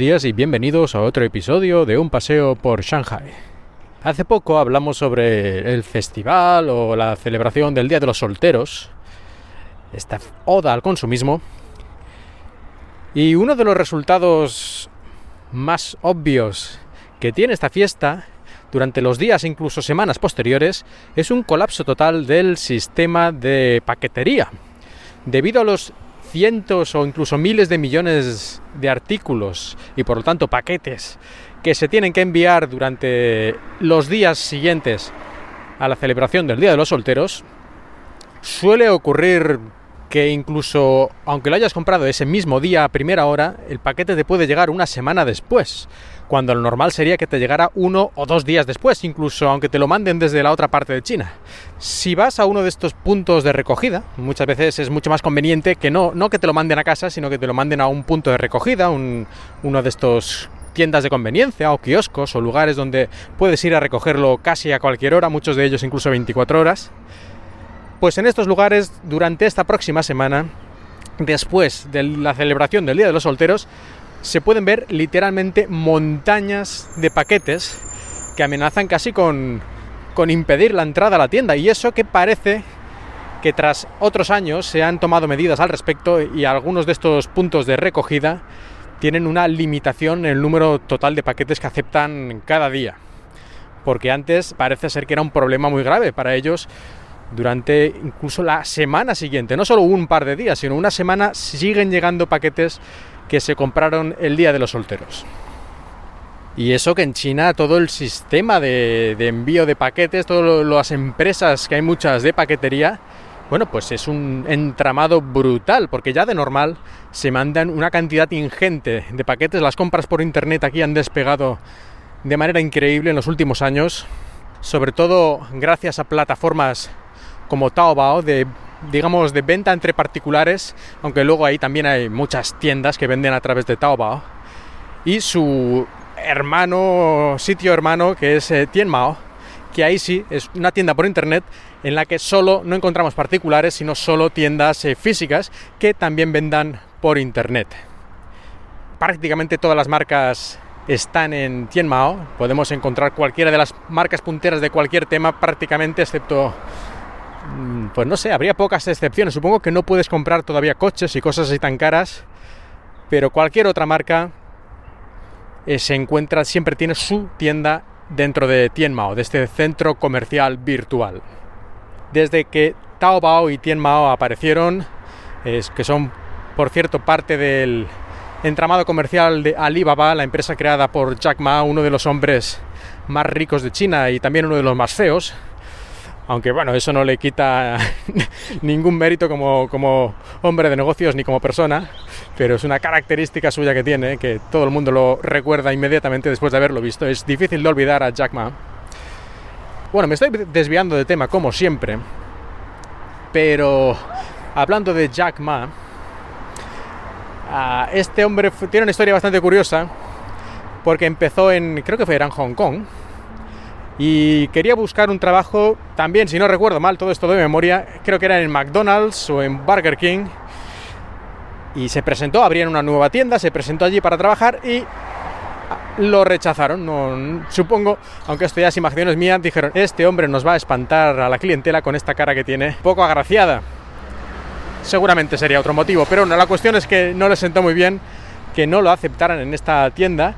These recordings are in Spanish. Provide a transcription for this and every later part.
Días y bienvenidos a otro episodio de Un paseo por Shanghai. Hace poco hablamos sobre el festival o la celebración del Día de los Solteros, esta oda al consumismo, y uno de los resultados más obvios que tiene esta fiesta durante los días incluso semanas posteriores es un colapso total del sistema de paquetería. Debido a los cientos o incluso miles de millones de artículos y por lo tanto paquetes que se tienen que enviar durante los días siguientes a la celebración del Día de los Solteros, suele ocurrir que incluso aunque lo hayas comprado ese mismo día a primera hora, el paquete te puede llegar una semana después, cuando lo normal sería que te llegara uno o dos días después, incluso aunque te lo manden desde la otra parte de China. Si vas a uno de estos puntos de recogida, muchas veces es mucho más conveniente que no, no que te lo manden a casa, sino que te lo manden a un punto de recogida, uno de estos tiendas de conveniencia o kioscos o lugares donde puedes ir a recogerlo casi a cualquier hora, muchos de ellos incluso 24 horas. Pues en estos lugares, durante esta próxima semana, después de la celebración del Día de los Solteros, se pueden ver literalmente montañas de paquetes que amenazan casi con, con impedir la entrada a la tienda. Y eso que parece que tras otros años se han tomado medidas al respecto y algunos de estos puntos de recogida tienen una limitación en el número total de paquetes que aceptan cada día. Porque antes parece ser que era un problema muy grave para ellos durante incluso la semana siguiente, no solo un par de días, sino una semana siguen llegando paquetes que se compraron el día de los solteros. Y eso que en China todo el sistema de, envío de paquetes, todas las empresas que hay muchas de paquetería, bueno, pues es un entramado brutal, porque ya de normal se mandan una cantidad ingente de paquetes. Las compras por internet aquí han despegado de manera increíble en los últimos años, sobre todo gracias a plataformas como Taobao, de, digamos, de venta entre particulares, aunque luego ahí también hay muchas tiendas que venden a través de Taobao. Y su hermano, sitio hermano, que es eh, Tianmao, que ahí sí es una tienda por internet en la que solo no encontramos particulares, sino solo tiendas eh, físicas que también vendan por internet. Prácticamente todas las marcas están en Tianmao. Podemos encontrar cualquiera de las marcas punteras de cualquier tema prácticamente, excepto pues no sé, habría pocas excepciones. Supongo que no puedes comprar todavía coches y cosas así tan caras, pero cualquier otra marca eh, se encuentra, siempre tiene su tienda dentro de Tianmao, de este centro comercial virtual. Desde que Taobao y Tianmao aparecieron, es que son, por cierto, parte del entramado comercial de Alibaba, la empresa creada por Jack Ma, uno de los hombres más ricos de China y también uno de los más feos, aunque bueno, eso no le quita ningún mérito como, como hombre de negocios ni como persona, pero es una característica suya que tiene, que todo el mundo lo recuerda inmediatamente después de haberlo visto. Es difícil de olvidar a Jack Ma. Bueno, me estoy desviando de tema como siempre, pero hablando de Jack Ma, ah, este hombre tiene una historia bastante curiosa porque empezó en, creo que fue en Hong Kong, y quería buscar un trabajo también, si no recuerdo mal, todo esto de memoria, creo que era en McDonald's o en Burger King. Y se presentó, abrían una nueva tienda, se presentó allí para trabajar y lo rechazaron. Supongo, aunque esto ya es imaginaciones mías, dijeron, este hombre nos va a espantar a la clientela con esta cara que tiene, poco agraciada. Seguramente sería otro motivo, pero no, la cuestión es que no le sentó muy bien que no lo aceptaran en esta tienda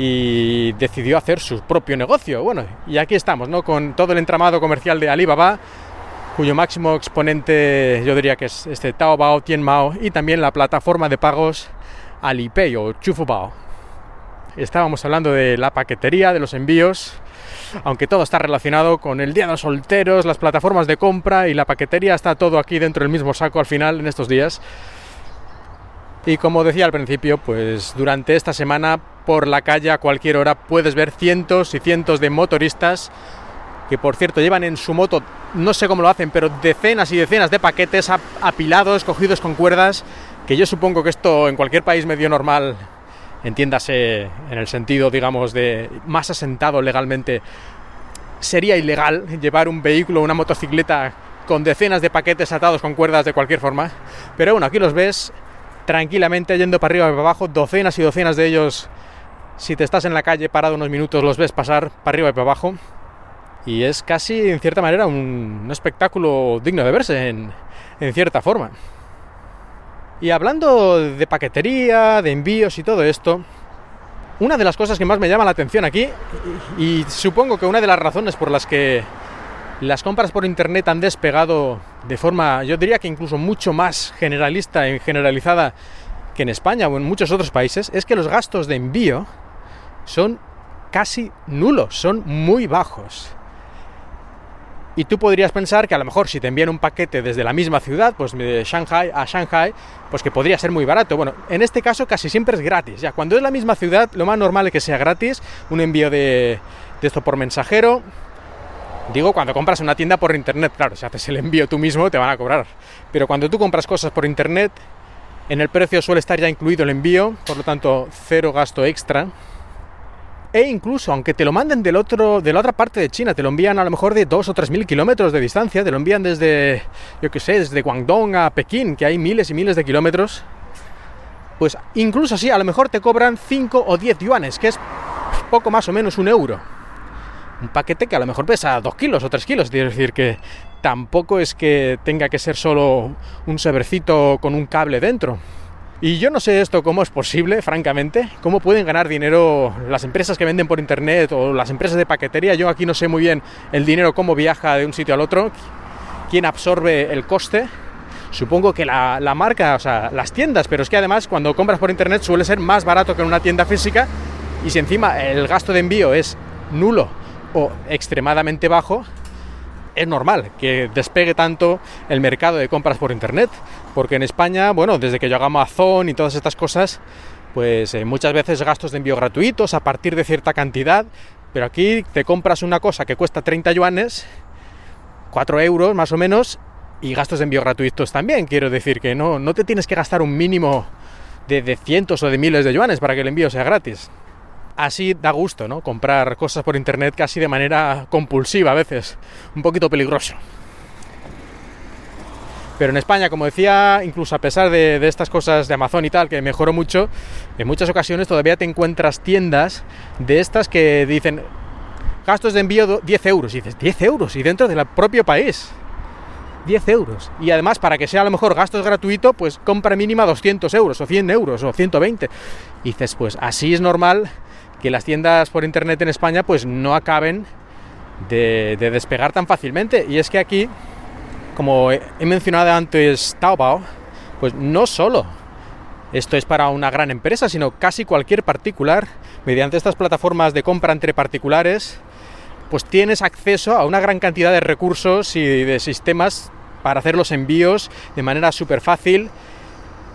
y decidió hacer su propio negocio. Bueno, y aquí estamos, ¿no? Con todo el entramado comercial de Alibaba, cuyo máximo exponente yo diría que es este Taobao, Tianmao y también la plataforma de pagos Alipay o Chufubao. Estábamos hablando de la paquetería, de los envíos, aunque todo está relacionado con el Día de los Solteros, las plataformas de compra y la paquetería, está todo aquí dentro del mismo saco al final en estos días. Y como decía al principio, pues durante esta semana por la calle a cualquier hora puedes ver cientos y cientos de motoristas que por cierto llevan en su moto, no sé cómo lo hacen, pero decenas y decenas de paquetes apilados, cogidos con cuerdas, que yo supongo que esto en cualquier país medio normal, entiéndase en el sentido, digamos, de más asentado legalmente, sería ilegal llevar un vehículo, una motocicleta con decenas de paquetes atados con cuerdas de cualquier forma. Pero bueno, aquí los ves tranquilamente yendo para arriba y para abajo, docenas y docenas de ellos. Si te estás en la calle parado unos minutos, los ves pasar para arriba y para abajo. Y es casi, en cierta manera, un, espectáculo digno de verse, en, en cierta forma. Y hablando de paquetería, de envíos y todo esto, una de las cosas que más me llama la atención aquí, y supongo que una de las razones por las que las compras por internet han despegado de forma, yo diría que incluso mucho más generalista y generalizada que en España o en muchos otros países, es que los gastos de envío son casi nulos, son muy bajos. Y tú podrías pensar que a lo mejor si te envían un paquete desde la misma ciudad, pues de Shanghai a Shanghai, pues que podría ser muy barato. Bueno, en este caso casi siempre es gratis. Ya cuando es la misma ciudad, lo más normal es que sea gratis. Un envío de, de esto por mensajero. Digo, cuando compras una tienda por internet, claro, si haces el envío tú mismo te van a cobrar. Pero cuando tú compras cosas por internet, en el precio suele estar ya incluido el envío, por lo tanto, cero gasto extra. E incluso, aunque te lo manden del otro, de la otra parte de China, te lo envían a lo mejor de 2 o 3 mil kilómetros de distancia, te lo envían desde, yo qué sé, desde Guangdong a Pekín, que hay miles y miles de kilómetros, pues incluso así a lo mejor te cobran 5 o 10 yuanes, que es poco más o menos un euro. Un paquete que a lo mejor pesa 2 kilos o 3 kilos, es decir, que tampoco es que tenga que ser solo un severcito con un cable dentro. Y yo no sé esto cómo es posible, francamente, cómo pueden ganar dinero las empresas que venden por internet o las empresas de paquetería. Yo aquí no sé muy bien el dinero cómo viaja de un sitio al otro, quién absorbe el coste. Supongo que la, marca, o sea, las tiendas, pero es que además cuando compras por internet suele ser más barato que en una tienda física y si encima el gasto de envío es nulo o extremadamente bajo, es normal que despegue tanto el mercado de compras por internet, porque en España, bueno, desde que yo hago Amazon y todas estas cosas, pues eh, muchas veces gastos de envío gratuitos a partir de cierta cantidad, pero aquí te compras una cosa que cuesta 30 yuanes, 4 euros más o menos, y gastos de envío gratuitos también, quiero decir que no, no te tienes que gastar un mínimo de, de cientos o de miles de yuanes para que el envío sea gratis así da gusto, ¿no? Comprar cosas por internet casi de manera compulsiva a veces, un poquito peligroso. Pero en España, como decía, incluso a pesar de, estas cosas de Amazon y tal, que mejoró mucho, en muchas ocasiones todavía te encuentras tiendas de estas que dicen gastos de envío 10 euros. Y dices, 10 euros, y dentro del propio país. 10 euros. Y además, para que sea a lo mejor gastos gratuito, pues compra mínima 200 euros, o 100 euros, o 120. Y dices, pues así es normal que las tiendas por internet en España pues no acaben de, despegar tan fácilmente. Y es que aquí, como he mencionado antes Taobao, pues no solo esto es para una gran empresa, sino casi cualquier particular, mediante estas plataformas de compra entre particulares, pues tienes acceso a una gran cantidad de recursos y de sistemas para hacer los envíos de manera súper fácil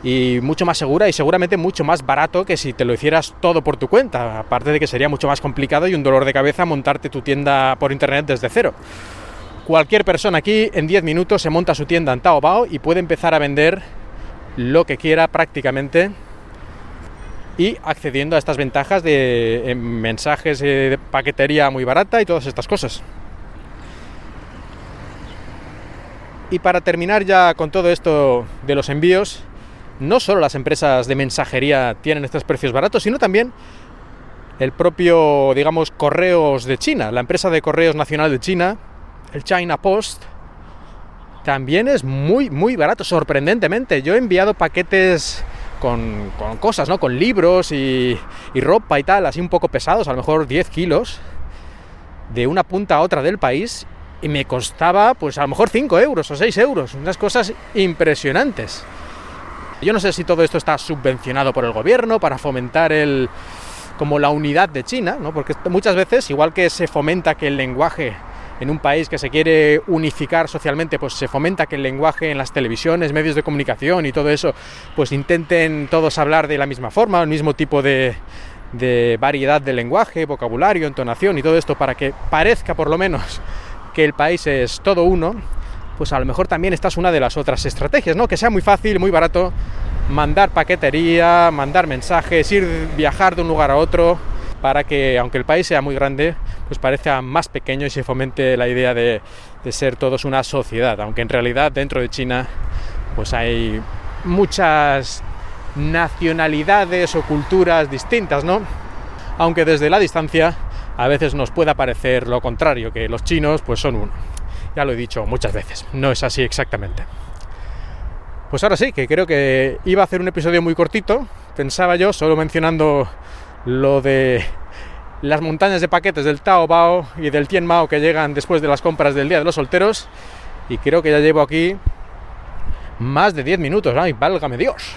y mucho más segura y seguramente mucho más barato que si te lo hicieras todo por tu cuenta, aparte de que sería mucho más complicado y un dolor de cabeza montarte tu tienda por internet desde cero. Cualquier persona aquí en 10 minutos se monta su tienda en Taobao y puede empezar a vender lo que quiera prácticamente y accediendo a estas ventajas de mensajes de paquetería muy barata y todas estas cosas. Y para terminar ya con todo esto de los envíos, no solo las empresas de mensajería tienen estos precios baratos, sino también el propio, digamos, correos de China. La empresa de correos nacional de China, el China Post, también es muy, muy barato, sorprendentemente. Yo he enviado paquetes con, cosas, ¿no? Con libros y, y, ropa y tal, así un poco pesados, a lo mejor 10 kilos, de una punta a otra del país, y me costaba, pues a lo mejor 5 euros o 6 euros, unas cosas impresionantes. Yo no sé si todo esto está subvencionado por el gobierno para fomentar el como la unidad de China, ¿no? Porque muchas veces, igual que se fomenta que el lenguaje en un país que se quiere unificar socialmente, pues se fomenta que el lenguaje en las televisiones, medios de comunicación y todo eso, pues intenten todos hablar de la misma forma, el mismo tipo de, variedad de lenguaje, vocabulario, entonación y todo esto para que parezca por lo menos que el país es todo uno pues a lo mejor también esta es una de las otras estrategias, ¿no? Que sea muy fácil, muy barato mandar paquetería, mandar mensajes, ir viajar de un lugar a otro, para que aunque el país sea muy grande, pues parezca más pequeño y se fomente la idea de, de ser todos una sociedad, aunque en realidad dentro de China pues hay muchas nacionalidades o culturas distintas, ¿no? Aunque desde la distancia a veces nos pueda parecer lo contrario, que los chinos pues son uno. Ya lo he dicho muchas veces, no es así exactamente. Pues ahora sí, que creo que iba a hacer un episodio muy cortito, pensaba yo, solo mencionando lo de las montañas de paquetes del Taobao y del Tien Mao que llegan después de las compras del Día de los Solteros, y creo que ya llevo aquí más de 10 minutos, ¡ay, válgame Dios!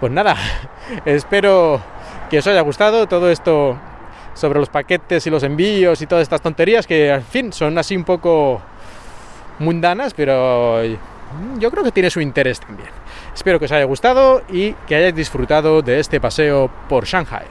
Pues nada, espero que os haya gustado todo esto sobre los paquetes y los envíos y todas estas tonterías que al fin son así un poco mundanas, pero yo creo que tiene su interés también. Espero que os haya gustado y que hayáis disfrutado de este paseo por Shanghai.